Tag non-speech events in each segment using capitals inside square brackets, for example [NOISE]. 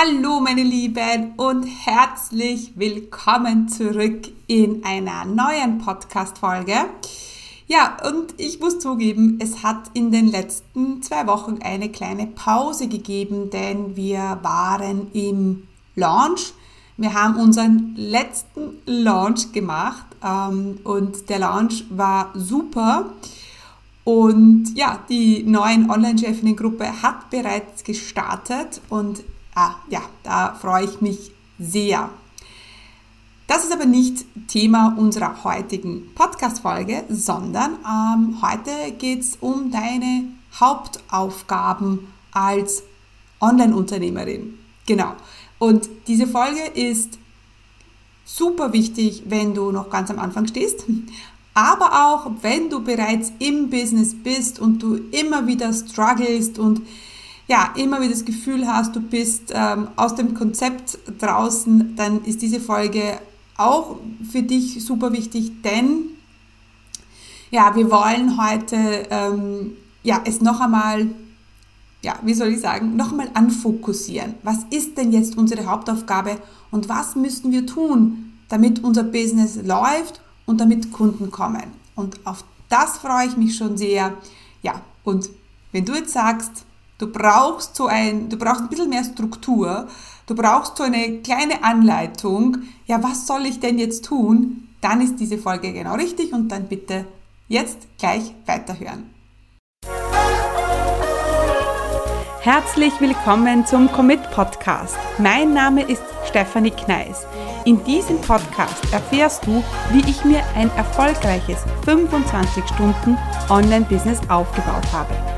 Hallo meine Lieben und herzlich willkommen zurück in einer neuen Podcast-Folge. Ja, und ich muss zugeben, es hat in den letzten zwei Wochen eine kleine Pause gegeben, denn wir waren im Launch. Wir haben unseren letzten Launch gemacht ähm, und der Launch war super. Und ja, die neuen Online-Chefinnen-Gruppe hat bereits gestartet und Ah, ja, da freue ich mich sehr. Das ist aber nicht Thema unserer heutigen Podcast-Folge, sondern ähm, heute geht es um deine Hauptaufgaben als Online-Unternehmerin. Genau. Und diese Folge ist super wichtig, wenn du noch ganz am Anfang stehst, aber auch wenn du bereits im Business bist und du immer wieder strugglest und ja, immer wieder das Gefühl hast, du bist ähm, aus dem Konzept draußen, dann ist diese Folge auch für dich super wichtig, denn ja, wir wollen heute ähm, ja, es noch einmal, ja, wie soll ich sagen, noch einmal anfokussieren. Was ist denn jetzt unsere Hauptaufgabe und was müssen wir tun, damit unser Business läuft und damit Kunden kommen? Und auf das freue ich mich schon sehr. Ja, und wenn du jetzt sagst, Du brauchst so ein, du brauchst ein bisschen mehr Struktur. Du brauchst so eine kleine Anleitung. Ja, was soll ich denn jetzt tun? Dann ist diese Folge genau richtig und dann bitte jetzt gleich weiterhören. Herzlich willkommen zum Commit Podcast. Mein Name ist Stefanie Kneis. In diesem Podcast erfährst du, wie ich mir ein erfolgreiches 25 Stunden Online-Business aufgebaut habe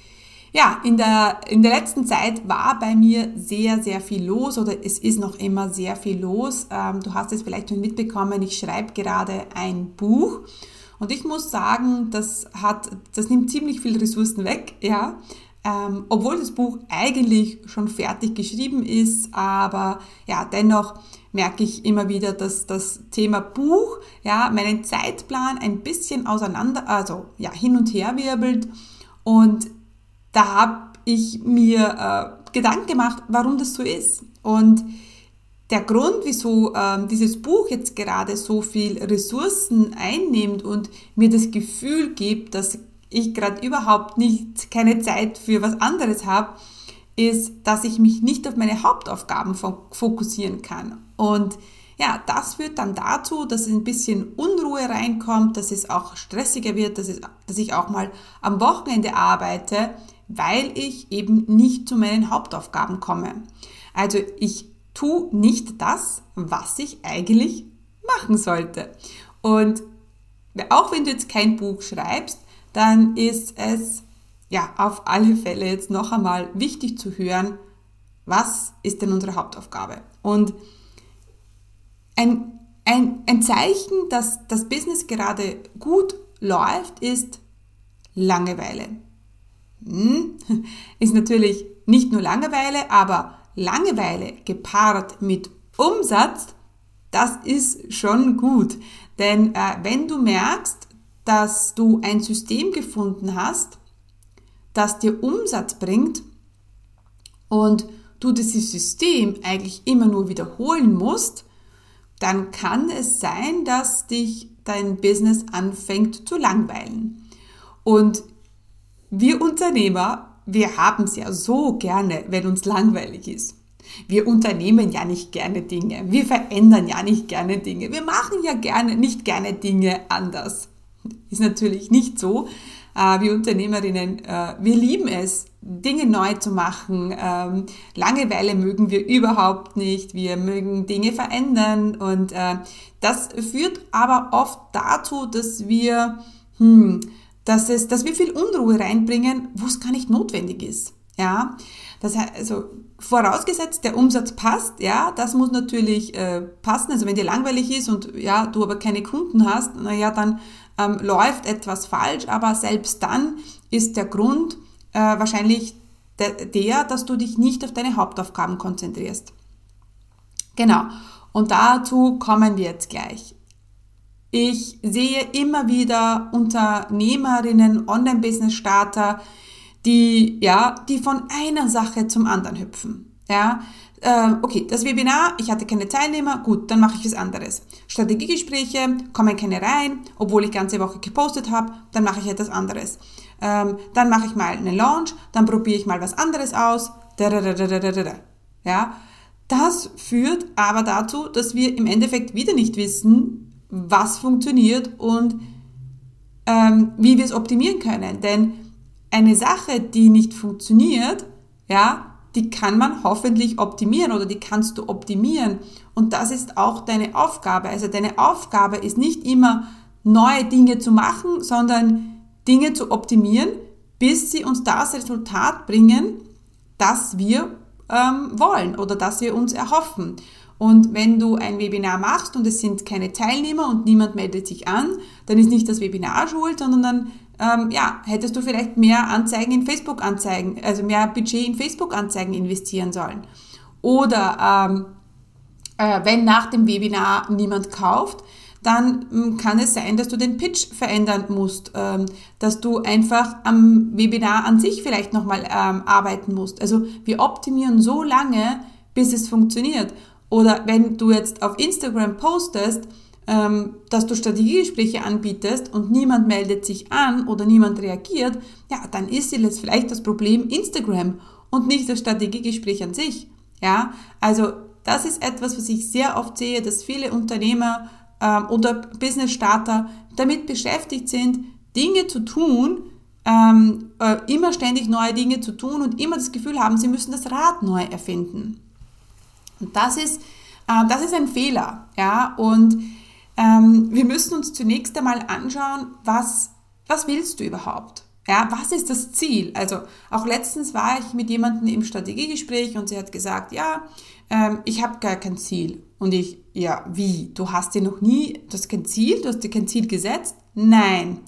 ja, in der, in der letzten Zeit war bei mir sehr, sehr viel los oder es ist noch immer sehr viel los. Ähm, du hast es vielleicht schon mitbekommen, ich schreibe gerade ein Buch und ich muss sagen, das hat, das nimmt ziemlich viel Ressourcen weg, ja. Ähm, obwohl das Buch eigentlich schon fertig geschrieben ist, aber ja, dennoch merke ich immer wieder, dass das Thema Buch, ja, meinen Zeitplan ein bisschen auseinander, also ja, hin und her wirbelt und da habe ich mir äh, Gedanken gemacht, warum das so ist. Und der Grund, wieso ähm, dieses Buch jetzt gerade so viel Ressourcen einnimmt und mir das Gefühl gibt, dass ich gerade überhaupt nicht keine Zeit für was anderes habe, ist, dass ich mich nicht auf meine Hauptaufgaben fokussieren kann. Und ja, das führt dann dazu, dass ein bisschen Unruhe reinkommt, dass es auch stressiger wird, dass, es, dass ich auch mal am Wochenende arbeite, weil ich eben nicht zu meinen Hauptaufgaben komme. Also ich tue nicht das, was ich eigentlich machen sollte. Und auch wenn du jetzt kein Buch schreibst, dann ist es ja auf alle Fälle jetzt noch einmal wichtig zu hören, was ist denn unsere Hauptaufgabe? Und ein, ein, ein Zeichen, dass das Business gerade gut läuft, ist Langeweile. Hm? [LAUGHS] Ist natürlich nicht nur Langeweile, aber Langeweile gepaart mit Umsatz, das ist schon gut. Denn äh, wenn du merkst, dass du ein System gefunden hast, das dir Umsatz bringt und du dieses System eigentlich immer nur wiederholen musst, dann kann es sein, dass dich dein Business anfängt zu langweilen. Und wir Unternehmer, wir haben es ja so gerne, wenn uns langweilig ist. Wir unternehmen ja nicht gerne Dinge. Wir verändern ja nicht gerne Dinge. Wir machen ja gerne, nicht gerne Dinge anders. Ist natürlich nicht so. Äh, wir Unternehmerinnen, äh, wir lieben es, Dinge neu zu machen. Ähm, Langeweile mögen wir überhaupt nicht. Wir mögen Dinge verändern. Und äh, das führt aber oft dazu, dass wir, hm, dass, es, dass wir viel Unruhe reinbringen, wo es gar nicht notwendig ist. Ja, das heißt, also vorausgesetzt, der Umsatz passt, ja, das muss natürlich äh, passen. Also wenn dir langweilig ist und ja, du aber keine Kunden hast, naja, dann ähm, läuft etwas falsch, aber selbst dann ist der Grund äh, wahrscheinlich der, der, dass du dich nicht auf deine Hauptaufgaben konzentrierst. Genau. Und dazu kommen wir jetzt gleich. Ich sehe immer wieder Unternehmerinnen, Online-Business-Starter, die, ja, die von einer Sache zum anderen hüpfen. Ja, äh, okay, das Webinar, ich hatte keine Teilnehmer, gut, dann mache ich was anderes. Strategiegespräche, kommen keine rein, obwohl ich ganze Woche gepostet habe, dann mache ich etwas anderes. Ähm, dann mache ich mal einen Launch, dann probiere ich mal was anderes aus. Ja, das führt aber dazu, dass wir im Endeffekt wieder nicht wissen, was funktioniert und ähm, wie wir es optimieren können. Denn eine Sache, die nicht funktioniert, ja, die kann man hoffentlich optimieren oder die kannst du optimieren. Und das ist auch deine Aufgabe. Also deine Aufgabe ist nicht immer neue Dinge zu machen, sondern Dinge zu optimieren, bis sie uns das Resultat bringen, das wir ähm, wollen oder das wir uns erhoffen. Und wenn du ein Webinar machst und es sind keine Teilnehmer und niemand meldet sich an, dann ist nicht das Webinar schuld, sondern dann ähm, ja, hättest du vielleicht mehr Anzeigen in Facebook-Anzeigen, also mehr Budget in Facebook-Anzeigen investieren sollen. Oder ähm, äh, wenn nach dem Webinar niemand kauft, dann ähm, kann es sein, dass du den Pitch verändern musst, ähm, dass du einfach am Webinar an sich vielleicht nochmal ähm, arbeiten musst. Also wir optimieren so lange, bis es funktioniert. Oder wenn du jetzt auf Instagram postest, ähm, dass du Strategiegespräche anbietest und niemand meldet sich an oder niemand reagiert, ja, dann ist jetzt vielleicht das Problem Instagram und nicht das Strategiegespräch an sich. Ja, also das ist etwas, was ich sehr oft sehe, dass viele Unternehmer ähm, oder Business Starter damit beschäftigt sind, Dinge zu tun, ähm, äh, immer ständig neue Dinge zu tun und immer das Gefühl haben, sie müssen das Rad neu erfinden. Und das ist, äh, das ist ein Fehler. Ja? Und ähm, wir müssen uns zunächst einmal anschauen, was, was willst du überhaupt? Ja, was ist das Ziel? Also auch letztens war ich mit jemandem im Strategiegespräch und sie hat gesagt, ja, ähm, ich habe gar kein Ziel. Und ich, ja, wie? Du hast dir noch nie, du hast kein Ziel, du hast dir kein Ziel gesetzt? Nein.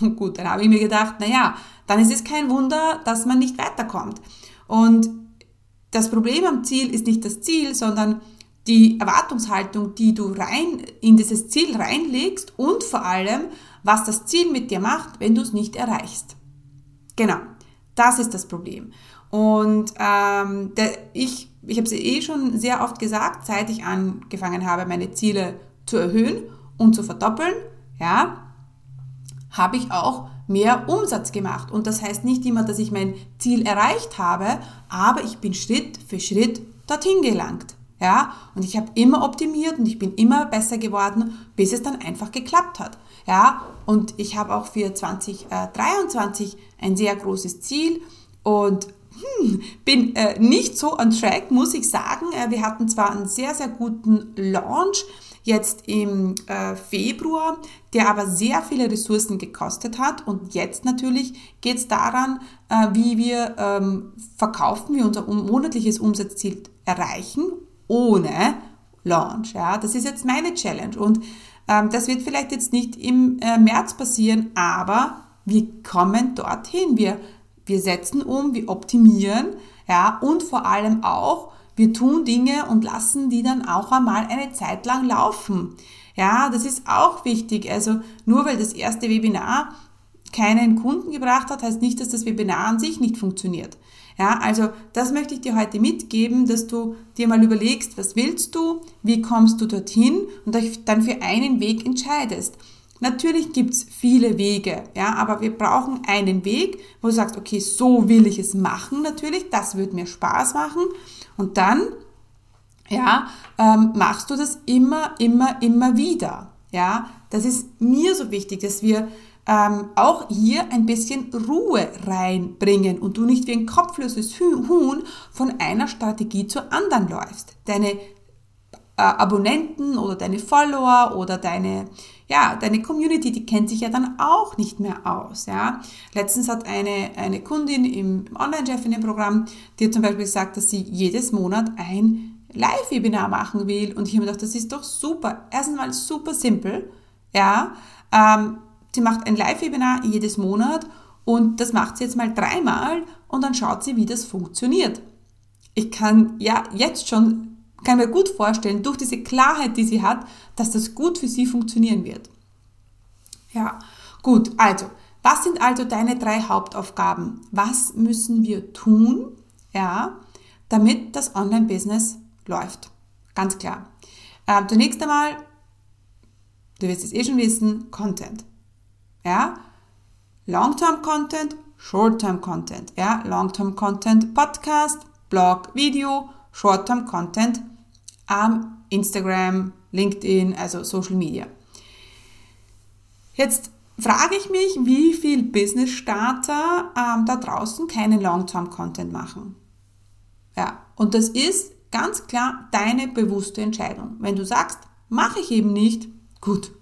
[LAUGHS] Gut, dann habe ich mir gedacht, naja, dann ist es kein Wunder, dass man nicht weiterkommt. Und das Problem am Ziel ist nicht das Ziel, sondern die Erwartungshaltung, die du rein in dieses Ziel reinlegst und vor allem, was das Ziel mit dir macht, wenn du es nicht erreichst. Genau, das ist das Problem. Und ähm, der, ich, ich habe es eh schon sehr oft gesagt, seit ich angefangen habe, meine Ziele zu erhöhen und zu verdoppeln, ja, habe ich auch mehr Umsatz gemacht. Und das heißt nicht immer, dass ich mein Ziel erreicht habe, aber ich bin Schritt für Schritt dorthin gelangt. Ja, und ich habe immer optimiert und ich bin immer besser geworden, bis es dann einfach geklappt hat. Ja, und ich habe auch für 2023 ein sehr großes Ziel und hm, bin äh, nicht so on track, muss ich sagen. Äh, wir hatten zwar einen sehr, sehr guten Launch jetzt im äh, Februar, der aber sehr viele Ressourcen gekostet hat. Und jetzt natürlich geht es daran, äh, wie wir ähm, verkaufen, wie unser monatliches Umsatzziel erreichen ohne Launch. Ja, das ist jetzt meine Challenge und ähm, das wird vielleicht jetzt nicht im äh, März passieren, aber wir kommen dorthin. Wir, wir setzen um, wir optimieren, ja, und vor allem auch, wir tun Dinge und lassen die dann auch einmal eine Zeit lang laufen. Ja, das ist auch wichtig. Also nur weil das erste Webinar keinen Kunden gebracht hat, heißt nicht, dass das Webinar an sich nicht funktioniert. Ja, also das möchte ich dir heute mitgeben, dass du dir mal überlegst, was willst du, wie kommst du dorthin und dich dann für einen Weg entscheidest. Natürlich gibt's viele Wege, ja, aber wir brauchen einen Weg, wo du sagst, okay, so will ich es machen natürlich, das wird mir Spaß machen und dann, ja, ähm, machst du das immer, immer, immer wieder, ja. Das ist mir so wichtig, dass wir ähm, auch hier ein bisschen Ruhe reinbringen und du nicht wie ein kopfloses Huhn von einer Strategie zur anderen läufst. Deine äh, Abonnenten oder deine Follower oder deine ja, deine Community, die kennt sich ja dann auch nicht mehr aus, ja. Letztens hat eine, eine Kundin im Online-Chef in dem Programm, hat zum Beispiel gesagt, dass sie jedes Monat ein Live-Webinar machen will und ich habe mir gedacht, das ist doch super. Erstens mal super simpel, ja. Ähm, sie macht ein Live-Webinar jedes Monat und das macht sie jetzt mal dreimal und dann schaut sie, wie das funktioniert. Ich kann ja jetzt schon kann mir gut vorstellen, durch diese Klarheit, die sie hat, dass das gut für sie funktionieren wird. Ja, gut, also, was sind also deine drei Hauptaufgaben? Was müssen wir tun, ja, damit das Online-Business läuft? Ganz klar. Äh, zunächst einmal, du wirst es eh schon wissen, Content. Ja, Long-Term Content, Short-Term Content. Ja, Long-Term Content, Podcast, Blog, Video, Short-Term Ähm, Instagram, LinkedIn, also Social Media. Jetzt frage ich mich, wie viele Business-Starter ähm, da draußen keinen Long-Term-Content machen. Ja, und das ist ganz klar deine bewusste Entscheidung. Wenn du sagst, mache ich eben nicht, gut,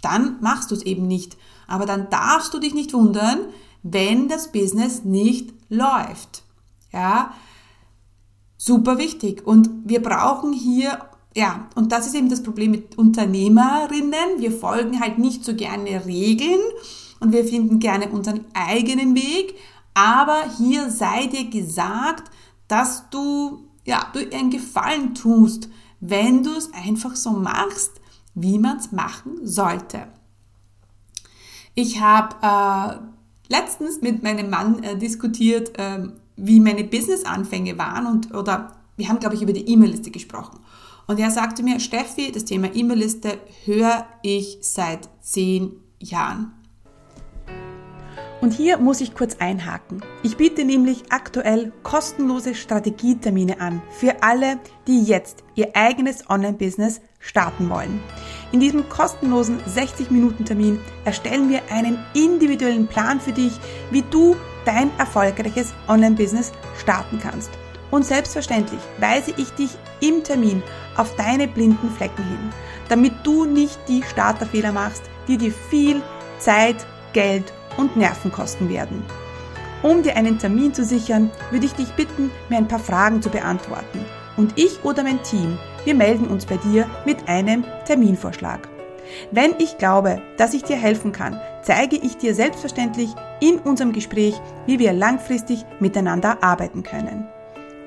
dann machst du es eben nicht. Aber dann darfst du dich nicht wundern, wenn das Business nicht läuft. Ja, super wichtig. Und wir brauchen hier, ja, und das ist eben das Problem mit Unternehmerinnen. Wir folgen halt nicht so gerne Regeln und wir finden gerne unseren eigenen Weg. Aber hier sei dir gesagt, dass du, ja, du einen Gefallen tust, wenn du es einfach so machst, wie man es machen sollte. Ich habe äh, letztens mit meinem Mann äh, diskutiert, äh, wie meine Business-Anfänge waren und, oder wir haben, glaube ich, über die E-Mail-Liste gesprochen. Und er sagte mir, Steffi, das Thema E-Mail-Liste höre ich seit zehn Jahren. Und hier muss ich kurz einhaken. Ich biete nämlich aktuell kostenlose Strategietermine an für alle, die jetzt ihr eigenes Online-Business starten wollen. In diesem kostenlosen 60-Minuten-Termin erstellen wir einen individuellen Plan für dich, wie du dein erfolgreiches Online-Business starten kannst. Und selbstverständlich weise ich dich im Termin auf deine blinden Flecken hin, damit du nicht die Starterfehler machst, die dir viel Zeit, Geld und Nerven kosten werden. Um dir einen Termin zu sichern, würde ich dich bitten, mir ein paar Fragen zu beantworten. Und ich oder mein Team, wir melden uns bei dir mit einem Terminvorschlag. Wenn ich glaube, dass ich dir helfen kann, zeige ich dir selbstverständlich in unserem Gespräch, wie wir langfristig miteinander arbeiten können.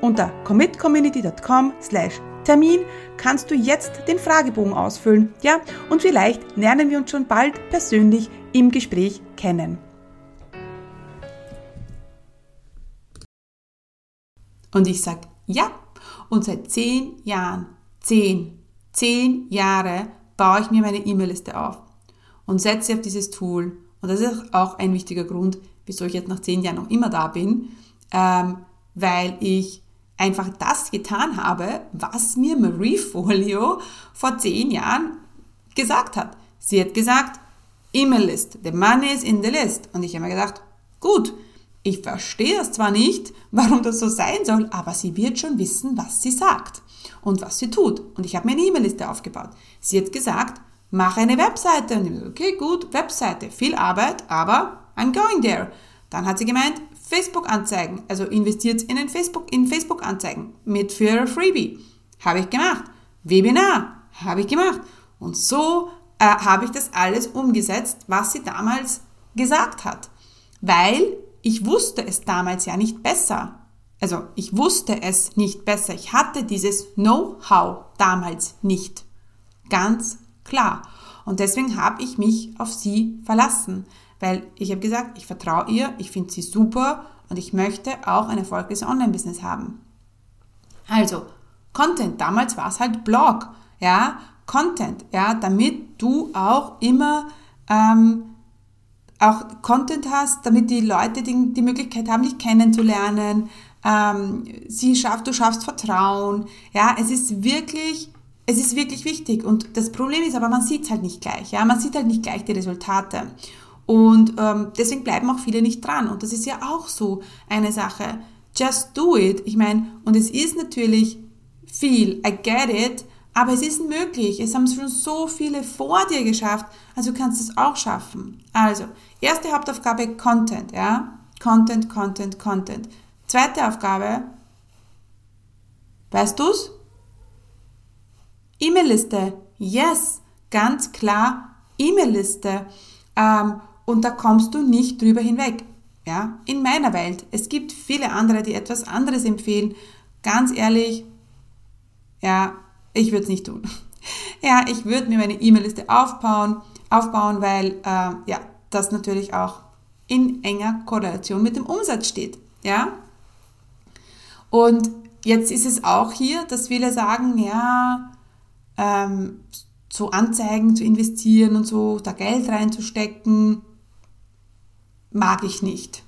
Unter commitcommunity.com slash Termin kannst du jetzt den Fragebogen ausfüllen, ja, und vielleicht lernen wir uns schon bald persönlich im Gespräch kennen. Und ich sage, ja, und seit zehn Jahren, zehn, zehn Jahre baue ich mir meine E-Mail-Liste auf und setze auf dieses Tool. Und das ist auch ein wichtiger Grund, wieso ich jetzt nach zehn Jahren noch immer da bin, ähm, weil ich einfach das getan habe, was mir Marie Folio vor zehn Jahren gesagt hat. Sie hat gesagt, E-Mail-List, the money is in the list. Und ich habe mir gedacht, gut, ich verstehe es zwar nicht, warum das so sein soll, aber sie wird schon wissen, was sie sagt und was sie tut. Und ich habe mir eine E-Mail-Liste aufgebaut. Sie hat gesagt, mach eine Webseite. Und ich habe okay, gut, Webseite, viel Arbeit, aber I'm going there. Dann hat sie gemeint, Facebook-Anzeigen, also investiert in, Facebook, in Facebook-Anzeigen mit für Freebie. Habe ich gemacht. Webinar, habe ich gemacht. Und so äh, habe ich das alles umgesetzt, was sie damals gesagt hat. Weil ich wusste es damals ja nicht besser. Also ich wusste es nicht besser. Ich hatte dieses Know-how damals nicht. Ganz klar. Und deswegen habe ich mich auf sie verlassen, weil ich habe gesagt, ich vertraue ihr, ich finde sie super und ich möchte auch ein erfolgreiches Online-Business haben. Also, Content, damals war es halt Blog, ja, Content, ja, damit du auch immer ähm, auch Content hast, damit die Leute die, die Möglichkeit haben, dich kennenzulernen, ähm, sie schafft, du schaffst Vertrauen. Ja, es ist wirklich, es ist wirklich wichtig. Und das Problem ist aber, man sieht es halt nicht gleich. Ja, man sieht halt nicht gleich die Resultate. Und ähm, deswegen bleiben auch viele nicht dran. Und das ist ja auch so eine Sache. Just do it. Ich meine, und es ist natürlich viel, I get it, Aber es ist möglich. Es haben schon so viele vor dir geschafft. Also du kannst es auch schaffen. Also, erste Hauptaufgabe Content, ja? Content, Content, Content. Zweite Aufgabe, weißt du's? E-Mail-Liste. Yes, ganz klar E-Mail-Liste. Ähm, und da kommst du nicht drüber hinweg. Ja, in meiner Welt. Es gibt viele andere, die etwas anderes empfehlen. Ganz ehrlich, ja, ich würde es nicht tun. [LAUGHS] Ja, ich würde mir meine E-Mail-Liste aufbauen, aufbauen, weil äh, ja, das natürlich auch in enger Korrelation mit dem Umsatz steht. Ja? Und jetzt ist es auch hier, dass viele sagen, ja, ähm, so Anzeigen zu investieren und so, da Geld reinzustecken, mag ich nicht.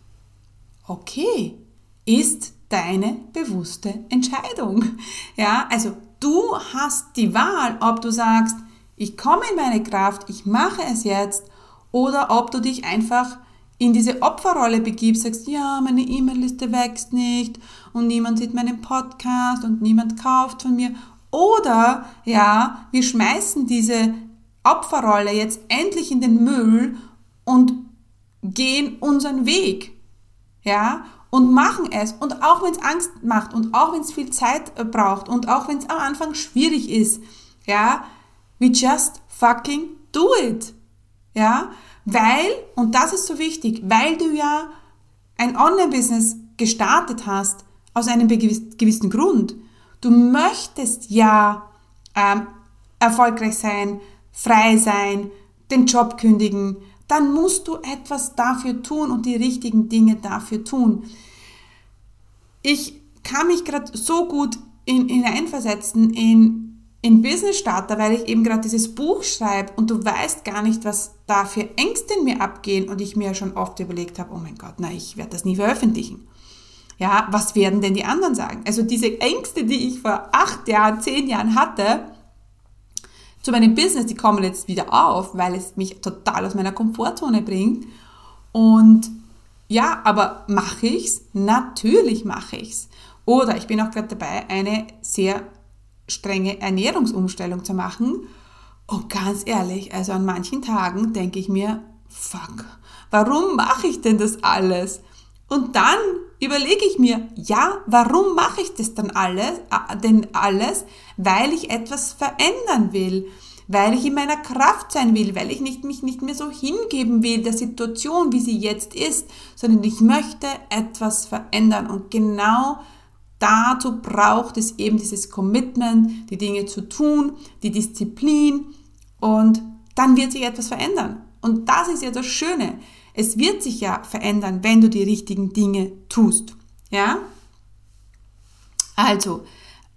Okay, ist deine bewusste Entscheidung. [LAUGHS] Ja, also du hast die Wahl, ob du sagst, ich komme in meine Kraft, ich mache es jetzt, oder ob du dich einfach in diese Opferrolle begibst, sagst, ja, meine E-Mail-Liste wächst nicht und niemand sieht meinen Podcast und niemand kauft von mir. Oder, ja, wir schmeißen diese Opferrolle jetzt endlich in den Müll und gehen unseren Weg. Ja, und machen es. Und auch wenn es Angst macht und auch wenn es viel Zeit äh, braucht und auch wenn es am Anfang schwierig ist, ja, we just fucking do it. Ja, weil, und das ist so wichtig, weil du ja ein Online-Business gestartet hast, aus einem gewissen Grund. Du möchtest ja ähm, erfolgreich sein, frei sein, den Job kündigen, dann musst du etwas dafür tun und die richtigen Dinge dafür tun. Ich kann mich gerade so gut in, hineinversetzen in in Business Starter, weil ich eben gerade dieses Buch schreibe und du weißt gar nicht, was da für Ängste in mir abgehen und ich mir schon oft überlegt habe, oh mein Gott, na, ich werde das nie veröffentlichen. Ja, was werden denn die anderen sagen? Also diese Ängste, die ich vor acht Jahren, zehn Jahren hatte, zu meinem Business, die kommen jetzt wieder auf, weil es mich total aus meiner Komfortzone bringt. Und ja, aber mache ich's? Natürlich mache ich's. Oder ich bin auch gerade dabei, eine sehr strenge Ernährungsumstellung zu machen. Und ganz ehrlich, also an manchen Tagen denke ich mir, fuck, warum mache ich denn das alles? Und dann überlege ich mir, ja, warum mache ich das dann alles, äh, denn alles? Weil ich etwas verändern will, weil ich in meiner Kraft sein will, weil ich nicht, mich nicht mehr so hingeben will der Situation, wie sie jetzt ist, sondern ich möchte etwas verändern. Und genau dazu braucht es eben dieses Commitment, die Dinge zu tun, die Disziplin und dann wird sich etwas verändern. Und das ist ja das Schöne. Es wird sich ja verändern, wenn du die richtigen Dinge tust. Ja? Also,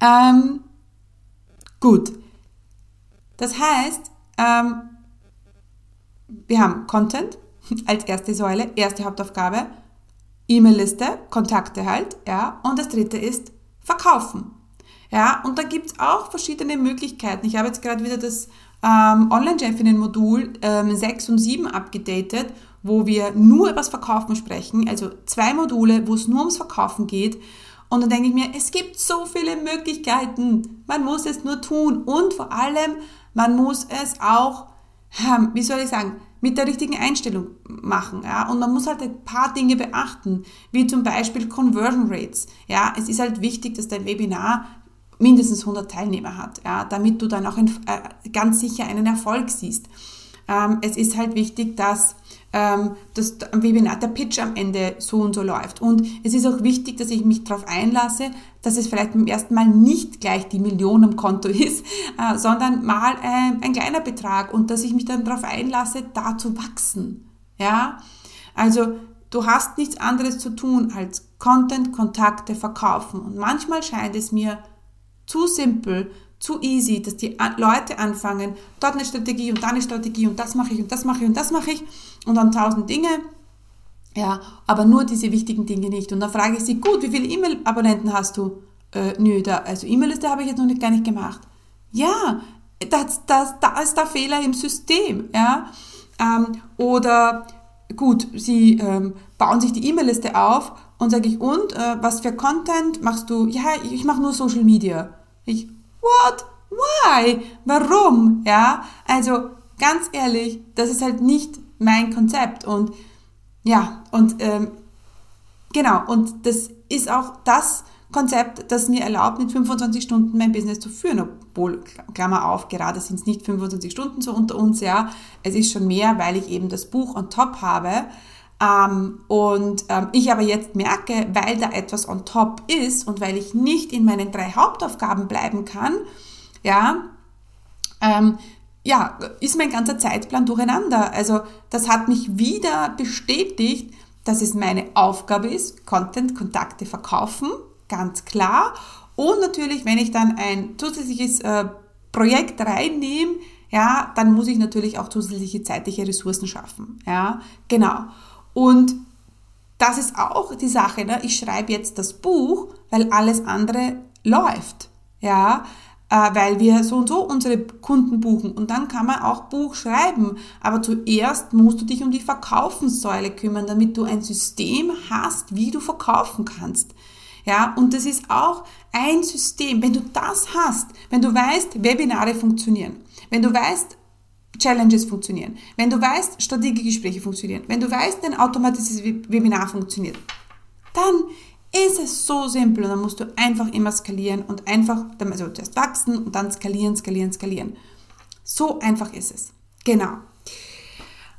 ähm, gut. Das heißt, ähm, wir haben Content [LAUGHS] als erste Säule, erste Hauptaufgabe. E-Mail-Liste, Kontakte halt, ja. Und das dritte ist Verkaufen. Ja, und da gibt's auch verschiedene Möglichkeiten. Ich habe jetzt gerade wieder das ähm, Online-Chefinnen-Modul ähm, 6 und 7 abgedatet, wo wir nur über das Verkaufen sprechen. Also zwei Module, wo es nur ums Verkaufen geht. Und dann denke ich mir, es gibt so viele Möglichkeiten. Man muss es nur tun. Und vor allem, man muss es auch, ähm, wie soll ich sagen, mit der richtigen Einstellung machen. Ja? Und man muss halt ein paar Dinge beachten, wie zum Beispiel Conversion Rates. Ja? Es ist halt wichtig, dass dein Webinar mindestens 100 Teilnehmer hat, ja? damit du dann auch äh, ganz sicher einen Erfolg siehst. Ähm, es ist halt wichtig, dass ähm, das Webinar, der Pitch am Ende so und so läuft. Und es ist auch wichtig, dass ich mich darauf einlasse, dass es vielleicht beim ersten Mal nicht gleich die Million am Konto [LAUGHS] ist, äh, sondern mal äh, ein kleiner Betrag und dass ich mich dann darauf einlasse, da zu wachsen. Ja, also du hast nichts anderes zu tun als Content, Kontakte verkaufen. Und manchmal scheint es mir zu simpel, zu easy, dass die Leute anfangen, dort eine Strategie und da eine Strategie und das mache ich und das mache ich und das mache ich und dann tausend Dinge. Ja, aber nur diese wichtigen Dinge nicht. Und dann frage ich sie, gut, wie viele E-Mail-Abonnenten hast du? Äh, nö, da, also E-Mail-Liste habe ich jetzt noch nicht, gar nicht gemacht. Ja, das, das, da ist der Fehler im System. Ja? Ähm, oder gut, sie ähm, bauen sich die E-Mail-Liste auf und sage ich, und äh, was für Content machst du? Ja, ich mache nur Social Media. Ich, what? why? Warum? Ja, also ganz ehrlich, das ist halt nicht mein Konzept und ja, und ähm, genau, und das ist auch das Konzept, das mir erlaubt, mit 25 Stunden mein Business zu führen, obwohl, Klammer auf, gerade sind es nicht 25 Stunden so unter uns, ja, es ist schon mehr, weil ich eben das Buch on top habe, ähm, und ähm, ich aber jetzt merke, weil da etwas on top ist und weil ich nicht in meinen drei Hauptaufgaben bleiben kann, ja, ähm, ja, ist mein ganzer Zeitplan durcheinander. Also das hat mich wieder bestätigt, dass es meine Aufgabe ist, Content, Kontakte verkaufen, ganz klar. Und natürlich, wenn ich dann ein zusätzliches äh, Projekt reinnehme, ja, dann muss ich natürlich auch zusätzliche zeitliche Ressourcen schaffen. Ja, genau. Und das ist auch die Sache, ne? ich schreibe jetzt das Buch, weil alles andere läuft. Ja, äh, weil wir so und so unsere Kunden buchen. Und dann kann man auch Buch schreiben. Aber zuerst musst du dich um die Verkaufenssäule kümmern, damit du ein System hast, wie du verkaufen kannst. Ja, und das ist auch ein System. Wenn du das hast, wenn du weißt, Webinare funktionieren, wenn du weißt, Challenges funktionieren, wenn du weißt, Strategiegespräche funktionieren, wenn du weißt, ein automatisches Webinar funktioniert, dann ist es so simpel und dann musst du einfach immer skalieren und einfach, also zuerst wachsen und dann skalieren, skalieren, skalieren. So einfach ist es. Genau.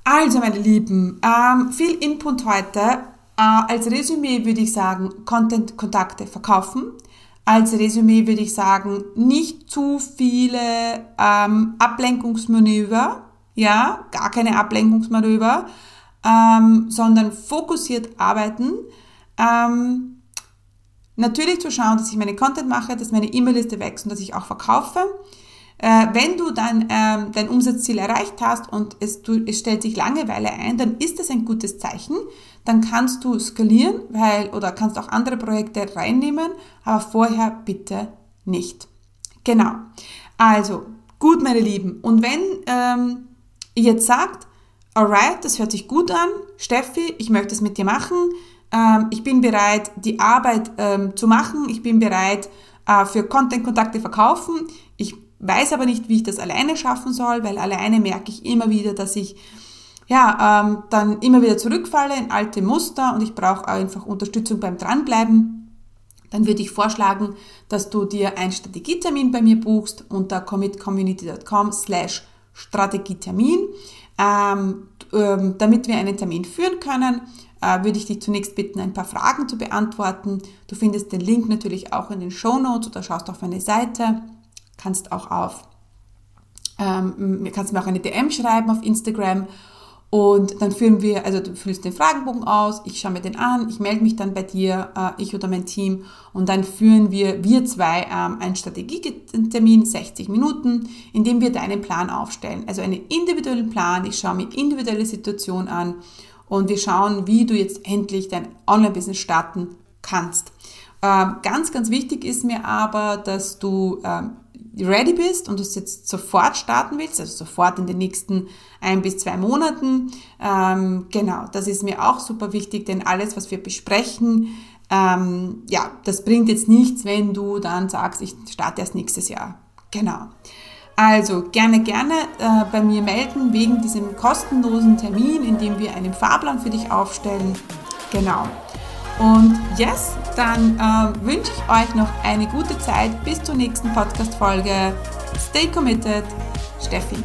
Also, meine Lieben, ähm, viel Input heute. Äh, als Resümee würde ich sagen, Content-Kontakte verkaufen. Als Resümee würde ich sagen, nicht zu viele ähm, Ablenkungsmanöver, ja, gar keine Ablenkungsmanöver, ähm, sondern fokussiert arbeiten. Ähm, natürlich zu schauen, dass ich meine Content mache, dass meine E-Mail-Liste wächst und dass ich auch verkaufe. Äh, wenn du dann ähm, dein Umsatzziel erreicht hast und es, du, es stellt sich Langeweile ein, dann ist das ein gutes Zeichen. Dann kannst du skalieren, weil oder kannst auch andere Projekte reinnehmen, aber vorher bitte nicht. Genau. Also gut, meine Lieben. Und wenn ähm, ihr jetzt sagt, alright, das hört sich gut an, Steffi, ich möchte es mit dir machen. Ähm, ich bin bereit, die Arbeit ähm, zu machen. Ich bin bereit, äh, für Content-Kontakte verkaufen. Weiß aber nicht, wie ich das alleine schaffen soll, weil alleine merke ich immer wieder, dass ich ja, ähm, dann immer wieder zurückfalle in alte Muster und ich brauche einfach Unterstützung beim Dranbleiben. Dann würde ich vorschlagen, dass du dir einen Strategietermin bei mir buchst unter commitcommunity.com slash Strategietermin. Ähm, ähm, damit wir einen Termin führen können, äh, würde ich dich zunächst bitten, ein paar Fragen zu beantworten. Du findest den Link natürlich auch in den Show Notes oder schaust auf meine Seite kannst auch auf, ähm, kannst mir auch eine DM schreiben auf Instagram und dann führen wir, also du füllst den Fragenbogen aus, ich schaue mir den an, ich melde mich dann bei dir, äh, ich oder mein Team, und dann führen wir, wir zwei, ähm, einen Strategietermin, 60 Minuten, in dem wir deinen Plan aufstellen. Also einen individuellen Plan, ich schaue mir individuelle Situation an und wir schauen, wie du jetzt endlich dein Online-Business starten kannst. Ähm, ganz, ganz wichtig ist mir aber, dass du ähm, ready bist und du es jetzt sofort starten willst, also sofort in den nächsten ein bis zwei Monaten, ähm, genau, das ist mir auch super wichtig, denn alles, was wir besprechen, ähm, ja, das bringt jetzt nichts, wenn du dann sagst, ich starte erst nächstes Jahr. Genau. Also gerne, gerne äh, bei mir melden wegen diesem kostenlosen Termin, in dem wir einen Fahrplan für dich aufstellen. Genau. Und yes, dann äh, wünsche ich euch noch eine gute Zeit bis zur nächsten Podcast-Folge. Stay committed, Steffi.